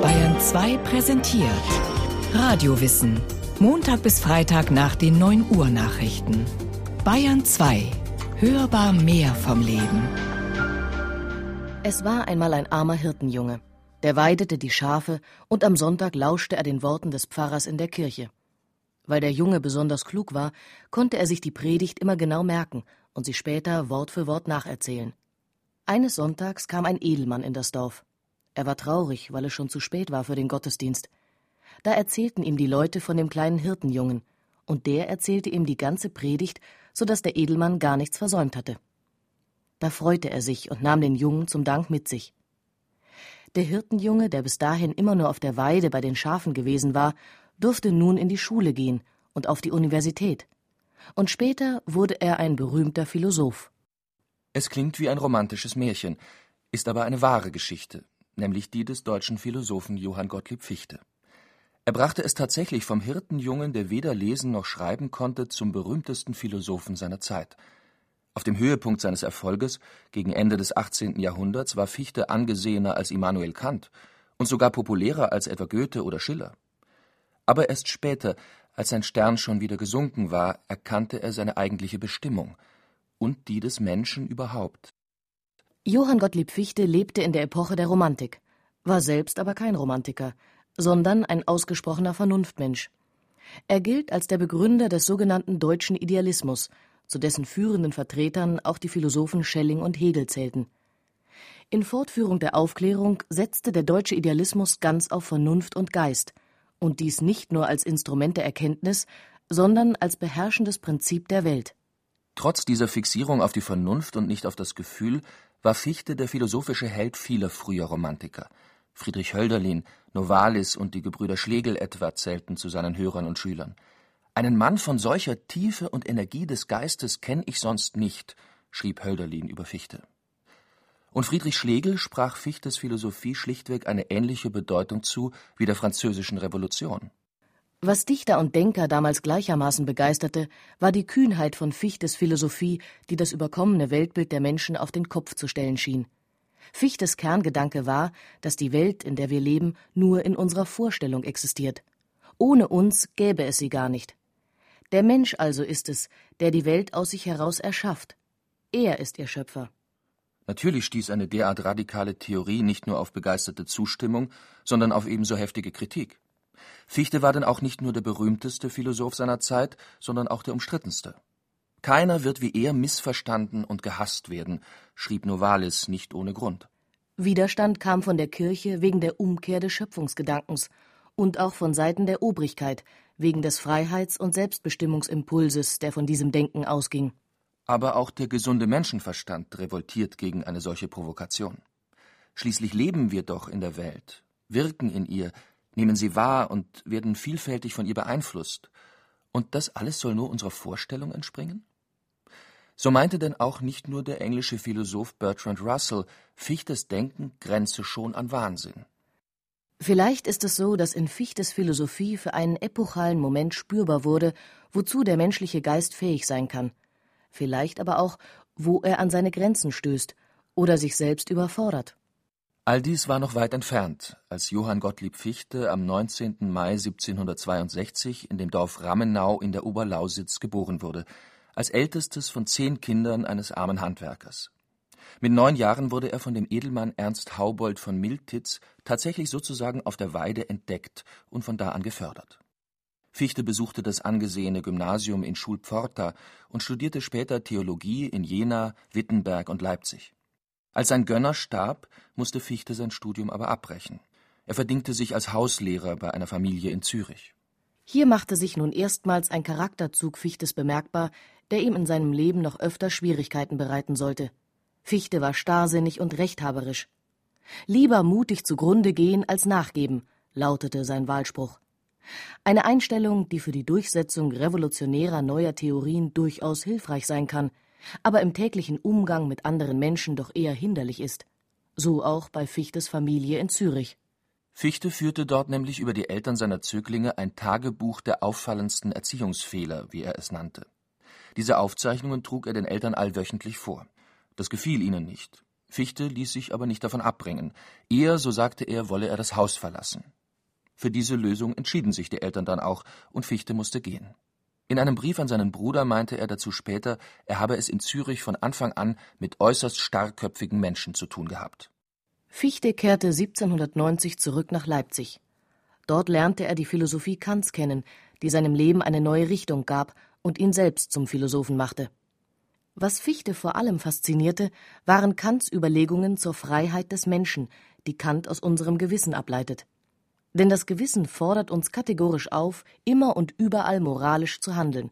Bayern 2 präsentiert Radiowissen. Montag bis Freitag nach den 9 Uhr Nachrichten. Bayern 2. Hörbar mehr vom Leben. Es war einmal ein armer Hirtenjunge. Der weidete die Schafe und am Sonntag lauschte er den Worten des Pfarrers in der Kirche. Weil der Junge besonders klug war, konnte er sich die Predigt immer genau merken und sie später Wort für Wort nacherzählen. Eines Sonntags kam ein Edelmann in das Dorf. Er war traurig, weil es schon zu spät war für den Gottesdienst. Da erzählten ihm die Leute von dem kleinen Hirtenjungen, und der erzählte ihm die ganze Predigt, so dass der Edelmann gar nichts versäumt hatte. Da freute er sich und nahm den Jungen zum Dank mit sich. Der Hirtenjunge, der bis dahin immer nur auf der Weide bei den Schafen gewesen war, durfte nun in die Schule gehen und auf die Universität. Und später wurde er ein berühmter Philosoph. Es klingt wie ein romantisches Märchen, ist aber eine wahre Geschichte, nämlich die des deutschen Philosophen Johann Gottlieb Fichte. Er brachte es tatsächlich vom Hirtenjungen, der weder lesen noch schreiben konnte, zum berühmtesten Philosophen seiner Zeit. Auf dem Höhepunkt seines Erfolges, gegen Ende des 18. Jahrhunderts, war Fichte angesehener als Immanuel Kant und sogar populärer als etwa Goethe oder Schiller. Aber erst später, als sein Stern schon wieder gesunken war, erkannte er seine eigentliche Bestimmung und die des Menschen überhaupt. Johann Gottlieb Fichte lebte in der Epoche der Romantik, war selbst aber kein Romantiker, sondern ein ausgesprochener Vernunftmensch. Er gilt als der Begründer des sogenannten deutschen Idealismus, zu dessen führenden Vertretern auch die Philosophen Schelling und Hegel zählten. In Fortführung der Aufklärung setzte der deutsche Idealismus ganz auf Vernunft und Geist – und dies nicht nur als Instrument der Erkenntnis, sondern als beherrschendes Prinzip der Welt. Trotz dieser Fixierung auf die Vernunft und nicht auf das Gefühl war Fichte der philosophische Held vieler früher Romantiker. Friedrich Hölderlin, Novalis und die Gebrüder Schlegel etwa zählten zu seinen Hörern und Schülern. Einen Mann von solcher Tiefe und Energie des Geistes kenne ich sonst nicht, schrieb Hölderlin über Fichte. Und Friedrich Schlegel sprach Fichtes Philosophie schlichtweg eine ähnliche Bedeutung zu wie der Französischen Revolution. Was Dichter und Denker damals gleichermaßen begeisterte, war die Kühnheit von Fichtes Philosophie, die das überkommene Weltbild der Menschen auf den Kopf zu stellen schien. Fichtes Kerngedanke war, dass die Welt, in der wir leben, nur in unserer Vorstellung existiert. Ohne uns gäbe es sie gar nicht. Der Mensch also ist es, der die Welt aus sich heraus erschafft. Er ist ihr Schöpfer. Natürlich stieß eine derart radikale Theorie nicht nur auf begeisterte Zustimmung, sondern auf ebenso heftige Kritik. Fichte war denn auch nicht nur der berühmteste Philosoph seiner Zeit, sondern auch der umstrittenste. Keiner wird wie er missverstanden und gehasst werden, schrieb Novalis nicht ohne Grund. Widerstand kam von der Kirche wegen der Umkehr des Schöpfungsgedankens und auch von Seiten der Obrigkeit wegen des Freiheits- und Selbstbestimmungsimpulses, der von diesem Denken ausging. Aber auch der gesunde Menschenverstand revoltiert gegen eine solche Provokation. Schließlich leben wir doch in der Welt, wirken in ihr, nehmen sie wahr und werden vielfältig von ihr beeinflusst. Und das alles soll nur unserer Vorstellung entspringen? So meinte denn auch nicht nur der englische Philosoph Bertrand Russell, Fichtes Denken grenze schon an Wahnsinn. Vielleicht ist es so, dass in Fichtes Philosophie für einen epochalen Moment spürbar wurde, wozu der menschliche Geist fähig sein kann – vielleicht aber auch, wo er an seine Grenzen stößt oder sich selbst überfordert. All dies war noch weit entfernt, als Johann Gottlieb Fichte am 19. Mai 1762 in dem Dorf Rammenau in der Oberlausitz geboren wurde, als ältestes von zehn Kindern eines armen Handwerkers. Mit neun Jahren wurde er von dem Edelmann Ernst Haubold von Miltitz tatsächlich sozusagen auf der Weide entdeckt und von da an gefördert. Fichte besuchte das angesehene Gymnasium in Schulpforta und studierte später Theologie in Jena, Wittenberg und Leipzig. Als sein Gönner starb, musste Fichte sein Studium aber abbrechen. Er verdingte sich als Hauslehrer bei einer Familie in Zürich. Hier machte sich nun erstmals ein Charakterzug Fichtes bemerkbar, der ihm in seinem Leben noch öfter Schwierigkeiten bereiten sollte. Fichte war starrsinnig und rechthaberisch. Lieber mutig zugrunde gehen als nachgeben, lautete sein Wahlspruch. Eine Einstellung, die für die Durchsetzung revolutionärer neuer Theorien durchaus hilfreich sein kann, aber im täglichen Umgang mit anderen Menschen doch eher hinderlich ist. So auch bei Fichtes Familie in Zürich. Fichte führte dort nämlich über die Eltern seiner Zöglinge ein Tagebuch der auffallendsten Erziehungsfehler, wie er es nannte. Diese Aufzeichnungen trug er den Eltern allwöchentlich vor. Das gefiel ihnen nicht. Fichte ließ sich aber nicht davon abbringen. Eher, so sagte er, wolle er das Haus verlassen. Für diese Lösung entschieden sich die Eltern dann auch, und Fichte musste gehen. In einem Brief an seinen Bruder meinte er dazu später, er habe es in Zürich von Anfang an mit äußerst starrköpfigen Menschen zu tun gehabt. Fichte kehrte 1790 zurück nach Leipzig. Dort lernte er die Philosophie Kants kennen, die seinem Leben eine neue Richtung gab und ihn selbst zum Philosophen machte. Was Fichte vor allem faszinierte, waren Kants Überlegungen zur Freiheit des Menschen, die Kant aus unserem Gewissen ableitet. Denn das Gewissen fordert uns kategorisch auf, immer und überall moralisch zu handeln.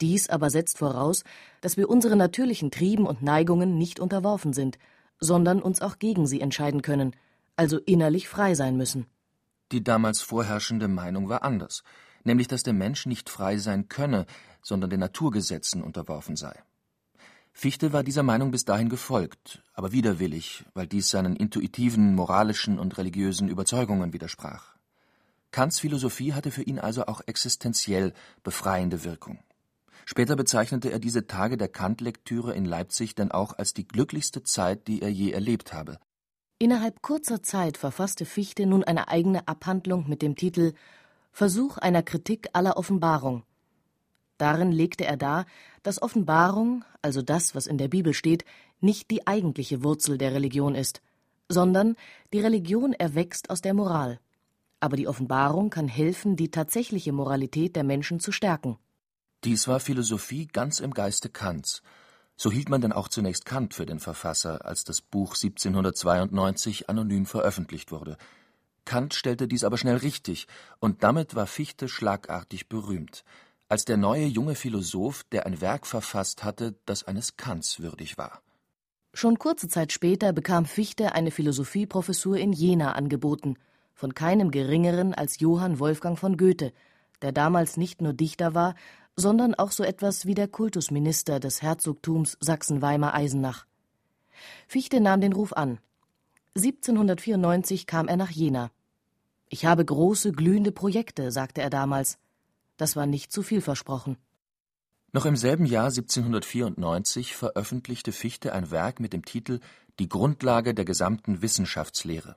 Dies aber setzt voraus, dass wir unseren natürlichen Trieben und Neigungen nicht unterworfen sind, sondern uns auch gegen sie entscheiden können, also innerlich frei sein müssen. Die damals vorherrschende Meinung war anders, nämlich dass der Mensch nicht frei sein könne, sondern den Naturgesetzen unterworfen sei. Fichte war dieser Meinung bis dahin gefolgt, aber widerwillig, weil dies seinen intuitiven, moralischen und religiösen Überzeugungen widersprach. Kants Philosophie hatte für ihn also auch existenziell befreiende Wirkung. Später bezeichnete er diese Tage der Kant-Lektüre in Leipzig denn auch als die glücklichste Zeit, die er je erlebt habe. Innerhalb kurzer Zeit verfasste Fichte nun eine eigene Abhandlung mit dem Titel Versuch einer Kritik aller Offenbarung Darin legte er dar, dass Offenbarung, also das, was in der Bibel steht, nicht die eigentliche Wurzel der Religion ist, sondern die Religion erwächst aus der Moral. Aber die Offenbarung kann helfen, die tatsächliche Moralität der Menschen zu stärken. Dies war Philosophie ganz im Geiste Kants. So hielt man denn auch zunächst Kant für den Verfasser, als das Buch 1792 anonym veröffentlicht wurde. Kant stellte dies aber schnell richtig, und damit war Fichte schlagartig berühmt als der neue junge Philosoph, der ein Werk verfasst hatte, das eines Kants würdig war. Schon kurze Zeit später bekam Fichte eine Philosophieprofessur in Jena angeboten, von keinem geringeren als Johann Wolfgang von Goethe, der damals nicht nur Dichter war, sondern auch so etwas wie der Kultusminister des Herzogtums Sachsen-Weimar-Eisenach. Fichte nahm den Ruf an. 1794 kam er nach Jena. Ich habe große, glühende Projekte, sagte er damals. Das war nicht zu viel versprochen. Noch im selben Jahr 1794 veröffentlichte Fichte ein Werk mit dem Titel Die Grundlage der gesamten Wissenschaftslehre.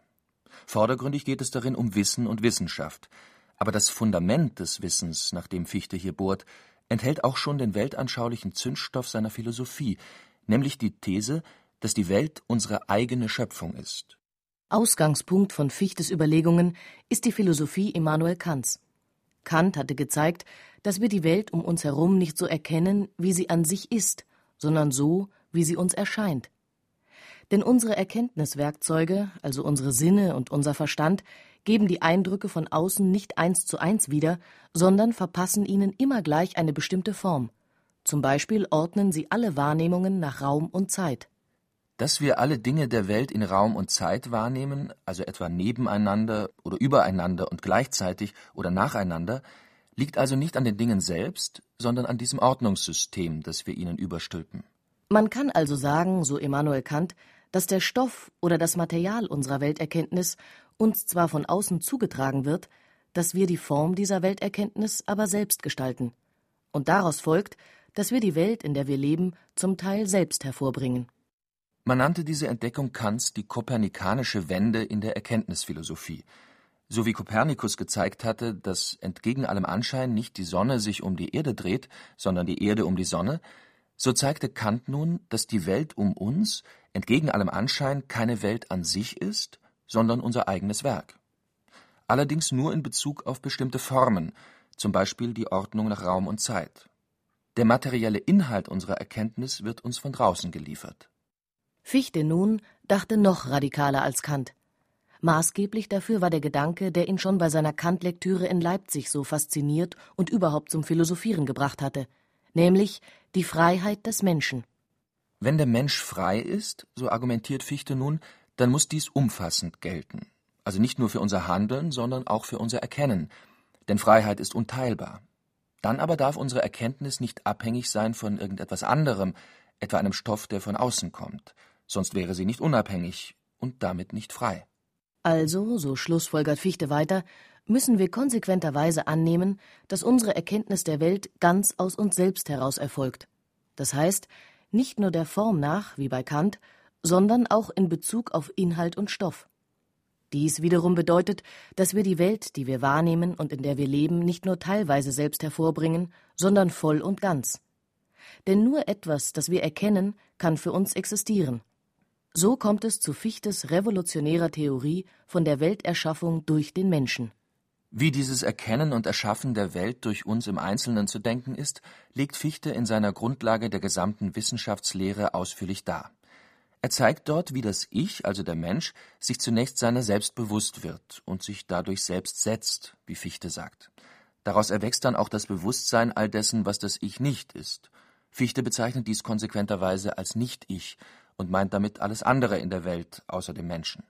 Vordergründig geht es darin um Wissen und Wissenschaft, aber das Fundament des Wissens, nach dem Fichte hier bohrt, enthält auch schon den weltanschaulichen Zündstoff seiner Philosophie, nämlich die These, dass die Welt unsere eigene Schöpfung ist. Ausgangspunkt von Fichtes Überlegungen ist die Philosophie Immanuel Kants. Kant hatte gezeigt, dass wir die Welt um uns herum nicht so erkennen, wie sie an sich ist, sondern so, wie sie uns erscheint. Denn unsere Erkenntniswerkzeuge, also unsere Sinne und unser Verstand, geben die Eindrücke von außen nicht eins zu eins wieder, sondern verpassen ihnen immer gleich eine bestimmte Form. Zum Beispiel ordnen sie alle Wahrnehmungen nach Raum und Zeit. Dass wir alle Dinge der Welt in Raum und Zeit wahrnehmen, also etwa nebeneinander oder übereinander und gleichzeitig oder nacheinander, liegt also nicht an den Dingen selbst, sondern an diesem Ordnungssystem, das wir ihnen überstülpen. Man kann also sagen, so Immanuel Kant, dass der Stoff oder das Material unserer Welterkenntnis uns zwar von außen zugetragen wird, dass wir die Form dieser Welterkenntnis aber selbst gestalten. Und daraus folgt, dass wir die Welt, in der wir leben, zum Teil selbst hervorbringen. Man nannte diese Entdeckung Kants die kopernikanische Wende in der Erkenntnisphilosophie. So wie Kopernikus gezeigt hatte, dass entgegen allem Anschein nicht die Sonne sich um die Erde dreht, sondern die Erde um die Sonne, so zeigte Kant nun, dass die Welt um uns entgegen allem Anschein keine Welt an sich ist, sondern unser eigenes Werk. Allerdings nur in Bezug auf bestimmte Formen, zum Beispiel die Ordnung nach Raum und Zeit. Der materielle Inhalt unserer Erkenntnis wird uns von draußen geliefert. Fichte nun dachte noch radikaler als Kant. Maßgeblich dafür war der Gedanke, der ihn schon bei seiner Kant-Lektüre in Leipzig so fasziniert und überhaupt zum Philosophieren gebracht hatte, nämlich die Freiheit des Menschen. Wenn der Mensch frei ist, so argumentiert Fichte nun, dann muss dies umfassend gelten. Also nicht nur für unser Handeln, sondern auch für unser Erkennen. Denn Freiheit ist unteilbar. Dann aber darf unsere Erkenntnis nicht abhängig sein von irgendetwas anderem, etwa einem Stoff, der von außen kommt sonst wäre sie nicht unabhängig und damit nicht frei. Also, so schlussfolgert Fichte weiter, müssen wir konsequenterweise annehmen, dass unsere Erkenntnis der Welt ganz aus uns selbst heraus erfolgt. Das heißt, nicht nur der Form nach, wie bei Kant, sondern auch in Bezug auf Inhalt und Stoff. Dies wiederum bedeutet, dass wir die Welt, die wir wahrnehmen und in der wir leben, nicht nur teilweise selbst hervorbringen, sondern voll und ganz. Denn nur etwas, das wir erkennen, kann für uns existieren. So kommt es zu Fichtes revolutionärer Theorie von der Welterschaffung durch den Menschen. Wie dieses Erkennen und Erschaffen der Welt durch uns im Einzelnen zu denken ist, legt Fichte in seiner Grundlage der gesamten Wissenschaftslehre ausführlich dar. Er zeigt dort, wie das Ich, also der Mensch, sich zunächst seiner selbst bewusst wird und sich dadurch selbst setzt, wie Fichte sagt. Daraus erwächst dann auch das Bewusstsein all dessen, was das Ich nicht ist. Fichte bezeichnet dies konsequenterweise als Nicht-Ich und meint damit alles andere in der Welt außer dem Menschen.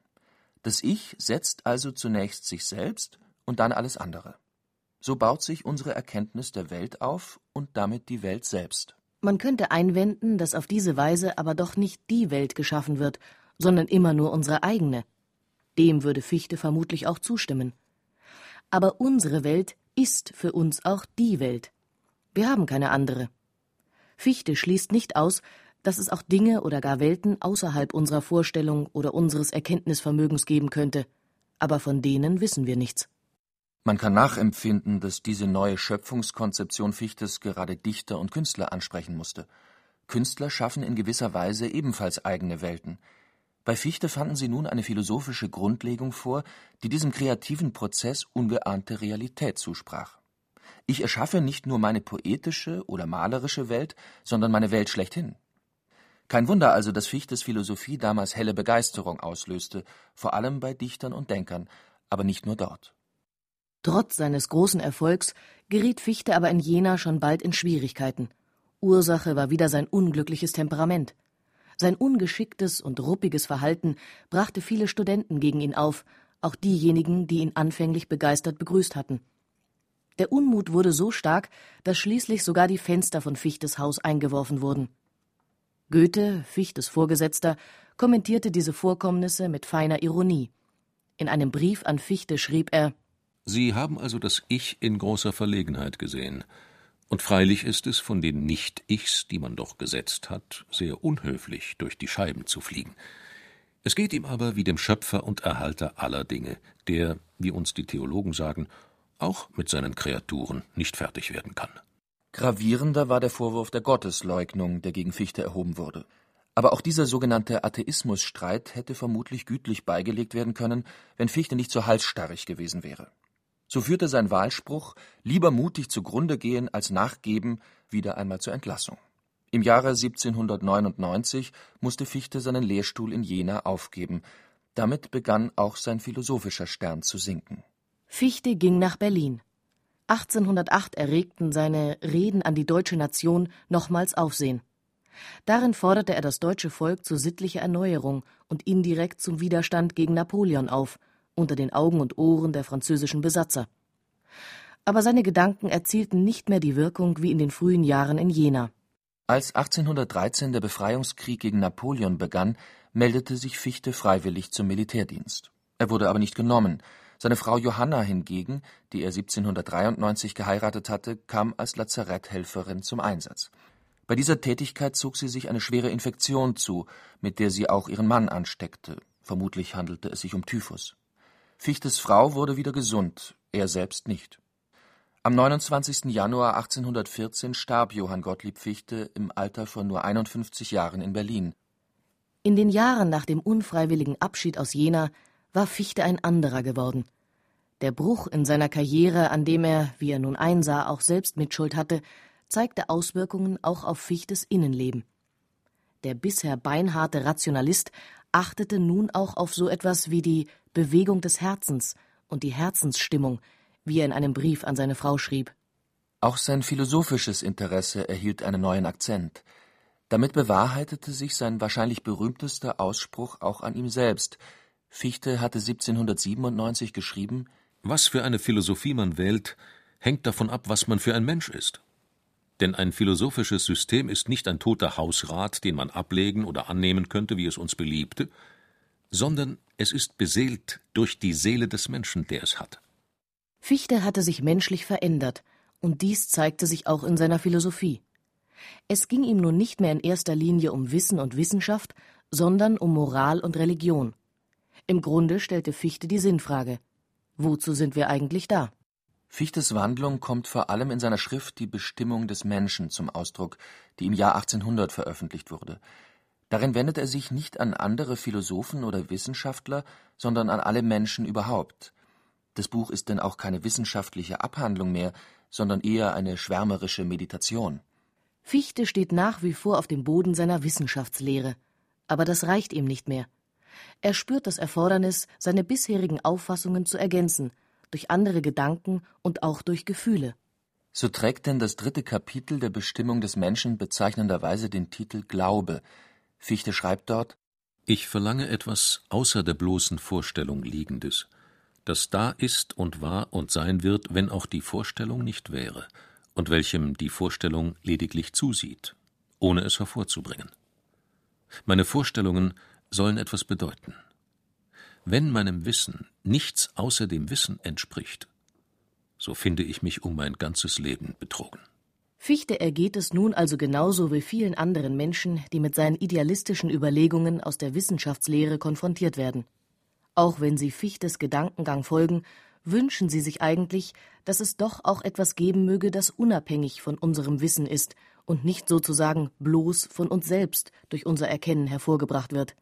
Das Ich setzt also zunächst sich selbst und dann alles andere. So baut sich unsere Erkenntnis der Welt auf und damit die Welt selbst. Man könnte einwenden, dass auf diese Weise aber doch nicht die Welt geschaffen wird, sondern immer nur unsere eigene. Dem würde Fichte vermutlich auch zustimmen. Aber unsere Welt ist für uns auch die Welt. Wir haben keine andere. Fichte schließt nicht aus, dass es auch Dinge oder gar Welten außerhalb unserer Vorstellung oder unseres Erkenntnisvermögens geben könnte, aber von denen wissen wir nichts. Man kann nachempfinden, dass diese neue Schöpfungskonzeption Fichtes gerade Dichter und Künstler ansprechen musste. Künstler schaffen in gewisser Weise ebenfalls eigene Welten. Bei Fichte fanden sie nun eine philosophische Grundlegung vor, die diesem kreativen Prozess ungeahnte Realität zusprach. Ich erschaffe nicht nur meine poetische oder malerische Welt, sondern meine Welt schlechthin. Kein Wunder also, dass Fichtes Philosophie damals helle Begeisterung auslöste, vor allem bei Dichtern und Denkern, aber nicht nur dort. Trotz seines großen Erfolgs geriet Fichte aber in Jena schon bald in Schwierigkeiten. Ursache war wieder sein unglückliches Temperament. Sein ungeschicktes und ruppiges Verhalten brachte viele Studenten gegen ihn auf, auch diejenigen, die ihn anfänglich begeistert begrüßt hatten. Der Unmut wurde so stark, dass schließlich sogar die Fenster von Fichtes Haus eingeworfen wurden. Goethe, Fichtes Vorgesetzter, kommentierte diese Vorkommnisse mit feiner Ironie. In einem Brief an Fichte schrieb er Sie haben also das Ich in großer Verlegenheit gesehen. Und freilich ist es von den Nicht-Ichs, die man doch gesetzt hat, sehr unhöflich, durch die Scheiben zu fliegen. Es geht ihm aber wie dem Schöpfer und Erhalter aller Dinge, der, wie uns die Theologen sagen, auch mit seinen Kreaturen nicht fertig werden kann. Gravierender war der Vorwurf der Gottesleugnung, der gegen Fichte erhoben wurde. Aber auch dieser sogenannte Atheismusstreit hätte vermutlich gütlich beigelegt werden können, wenn Fichte nicht so halsstarrig gewesen wäre. So führte sein Wahlspruch „Lieber mutig zugrunde gehen als nachgeben“ wieder einmal zur Entlassung. Im Jahre 1799 musste Fichte seinen Lehrstuhl in Jena aufgeben. Damit begann auch sein philosophischer Stern zu sinken. Fichte ging nach Berlin. 1808 erregten seine Reden an die deutsche Nation nochmals Aufsehen. Darin forderte er das deutsche Volk zu sittlicher Erneuerung und indirekt zum Widerstand gegen Napoleon auf unter den Augen und Ohren der französischen Besatzer. Aber seine Gedanken erzielten nicht mehr die Wirkung wie in den frühen Jahren in Jena. Als 1813 der Befreiungskrieg gegen Napoleon begann, meldete sich Fichte freiwillig zum Militärdienst. Er wurde aber nicht genommen. Seine Frau Johanna hingegen, die er 1793 geheiratet hatte, kam als Lazaretthelferin zum Einsatz. Bei dieser Tätigkeit zog sie sich eine schwere Infektion zu, mit der sie auch ihren Mann ansteckte. Vermutlich handelte es sich um Typhus. Fichtes Frau wurde wieder gesund, er selbst nicht. Am 29. Januar 1814 starb Johann Gottlieb Fichte im Alter von nur 51 Jahren in Berlin. In den Jahren nach dem unfreiwilligen Abschied aus Jena war Fichte ein anderer geworden. Der Bruch in seiner Karriere, an dem er, wie er nun einsah, auch selbst Mitschuld hatte, zeigte Auswirkungen auch auf Fichtes Innenleben. Der bisher beinharte Rationalist achtete nun auch auf so etwas wie die Bewegung des Herzens und die Herzensstimmung, wie er in einem Brief an seine Frau schrieb. Auch sein philosophisches Interesse erhielt einen neuen Akzent. Damit bewahrheitete sich sein wahrscheinlich berühmtester Ausspruch auch an ihm selbst. Fichte hatte 1797 geschrieben: Was für eine Philosophie man wählt, hängt davon ab, was man für ein Mensch ist. Denn ein philosophisches System ist nicht ein toter Hausrat, den man ablegen oder annehmen könnte, wie es uns beliebte, sondern es ist beseelt durch die Seele des Menschen, der es hat. Fichte hatte sich menschlich verändert, und dies zeigte sich auch in seiner Philosophie. Es ging ihm nun nicht mehr in erster Linie um Wissen und Wissenschaft, sondern um Moral und Religion. Im Grunde stellte Fichte die Sinnfrage: Wozu sind wir eigentlich da? Fichtes Wandlung kommt vor allem in seiner Schrift Die Bestimmung des Menschen zum Ausdruck, die im Jahr 1800 veröffentlicht wurde. Darin wendet er sich nicht an andere Philosophen oder Wissenschaftler, sondern an alle Menschen überhaupt. Das Buch ist denn auch keine wissenschaftliche Abhandlung mehr, sondern eher eine schwärmerische Meditation. Fichte steht nach wie vor auf dem Boden seiner Wissenschaftslehre. Aber das reicht ihm nicht mehr. Er spürt das Erfordernis, seine bisherigen Auffassungen zu ergänzen, durch andere Gedanken und auch durch Gefühle. So trägt denn das dritte Kapitel der Bestimmung des Menschen bezeichnenderweise den Titel Glaube. Fichte schreibt dort Ich verlange etwas außer der bloßen Vorstellung Liegendes, das da ist und war und sein wird, wenn auch die Vorstellung nicht wäre, und welchem die Vorstellung lediglich zusieht, ohne es hervorzubringen. Meine Vorstellungen sollen etwas bedeuten. Wenn meinem Wissen nichts außer dem Wissen entspricht, so finde ich mich um mein ganzes Leben betrogen. Fichte ergeht es nun also genauso wie vielen anderen Menschen, die mit seinen idealistischen Überlegungen aus der Wissenschaftslehre konfrontiert werden. Auch wenn sie Fichtes Gedankengang folgen, wünschen sie sich eigentlich, dass es doch auch etwas geben möge, das unabhängig von unserem Wissen ist und nicht sozusagen bloß von uns selbst durch unser Erkennen hervorgebracht wird.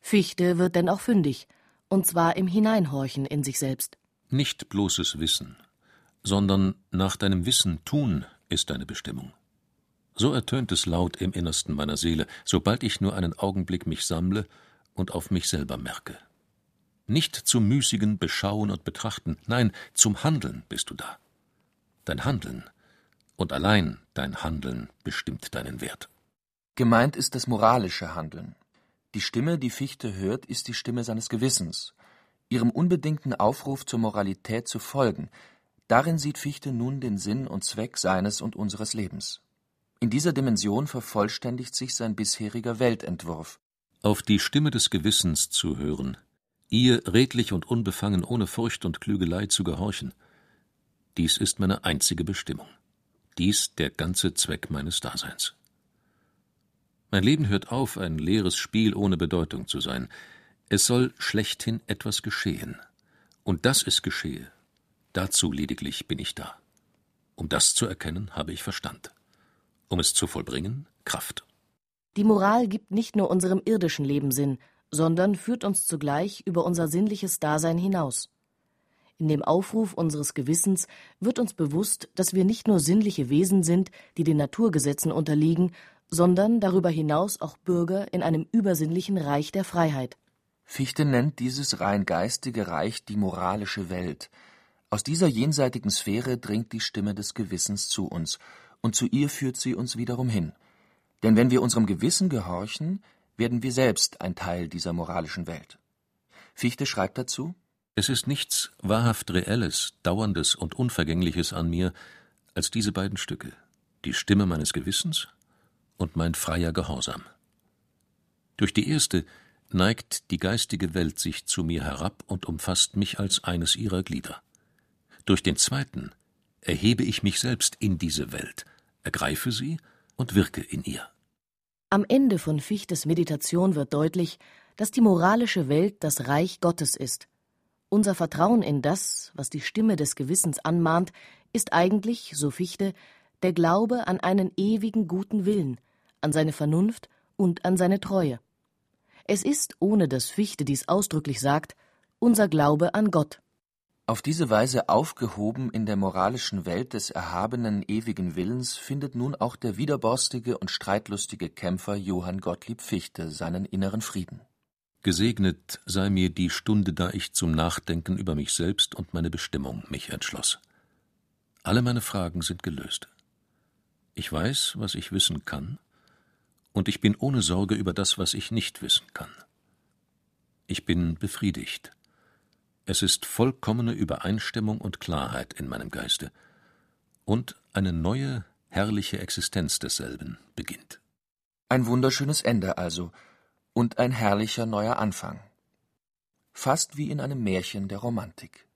Fichte wird denn auch fündig, und zwar im Hineinhorchen in sich selbst. Nicht bloßes Wissen, sondern nach deinem Wissen tun ist deine Bestimmung. So ertönt es laut im Innersten meiner Seele, sobald ich nur einen Augenblick mich sammle und auf mich selber merke. Nicht zum müßigen Beschauen und Betrachten, nein, zum Handeln bist du da. Dein Handeln und allein dein Handeln bestimmt deinen Wert. Gemeint ist das moralische Handeln. Die Stimme, die Fichte hört, ist die Stimme seines Gewissens. Ihrem unbedingten Aufruf zur Moralität zu folgen, darin sieht Fichte nun den Sinn und Zweck seines und unseres Lebens. In dieser Dimension vervollständigt sich sein bisheriger Weltentwurf. Auf die Stimme des Gewissens zu hören, ihr redlich und unbefangen ohne Furcht und Klügelei zu gehorchen, dies ist meine einzige Bestimmung, dies der ganze Zweck meines Daseins. Mein Leben hört auf, ein leeres Spiel ohne Bedeutung zu sein. Es soll schlechthin etwas geschehen. Und dass es geschehe, dazu lediglich bin ich da. Um das zu erkennen, habe ich Verstand. Um es zu vollbringen, Kraft. Die Moral gibt nicht nur unserem irdischen Leben Sinn, sondern führt uns zugleich über unser sinnliches Dasein hinaus. In dem Aufruf unseres Gewissens wird uns bewusst, dass wir nicht nur sinnliche Wesen sind, die den Naturgesetzen unterliegen, sondern darüber hinaus auch Bürger in einem übersinnlichen Reich der Freiheit. Fichte nennt dieses rein geistige Reich die moralische Welt. Aus dieser jenseitigen Sphäre dringt die Stimme des Gewissens zu uns, und zu ihr führt sie uns wiederum hin. Denn wenn wir unserem Gewissen gehorchen, werden wir selbst ein Teil dieser moralischen Welt. Fichte schreibt dazu Es ist nichts wahrhaft Reelles, Dauerndes und Unvergängliches an mir als diese beiden Stücke, die Stimme meines Gewissens und mein freier Gehorsam. Durch die erste neigt die geistige Welt sich zu mir herab und umfasst mich als eines ihrer Glieder. Durch den zweiten erhebe ich mich selbst in diese Welt, ergreife sie und wirke in ihr. Am Ende von Fichtes Meditation wird deutlich, dass die moralische Welt das Reich Gottes ist. Unser Vertrauen in das, was die Stimme des Gewissens anmahnt, ist eigentlich, so Fichte, der Glaube an einen ewigen guten Willen, an seine Vernunft und an seine Treue. Es ist, ohne dass Fichte dies ausdrücklich sagt, unser Glaube an Gott. Auf diese Weise aufgehoben in der moralischen Welt des erhabenen ewigen Willens findet nun auch der widerborstige und streitlustige Kämpfer Johann Gottlieb Fichte seinen inneren Frieden. Gesegnet sei mir die Stunde, da ich zum Nachdenken über mich selbst und meine Bestimmung mich entschloss. Alle meine Fragen sind gelöst. Ich weiß, was ich wissen kann, und ich bin ohne Sorge über das, was ich nicht wissen kann. Ich bin befriedigt. Es ist vollkommene Übereinstimmung und Klarheit in meinem Geiste, und eine neue, herrliche Existenz desselben beginnt. Ein wunderschönes Ende also und ein herrlicher neuer Anfang. Fast wie in einem Märchen der Romantik.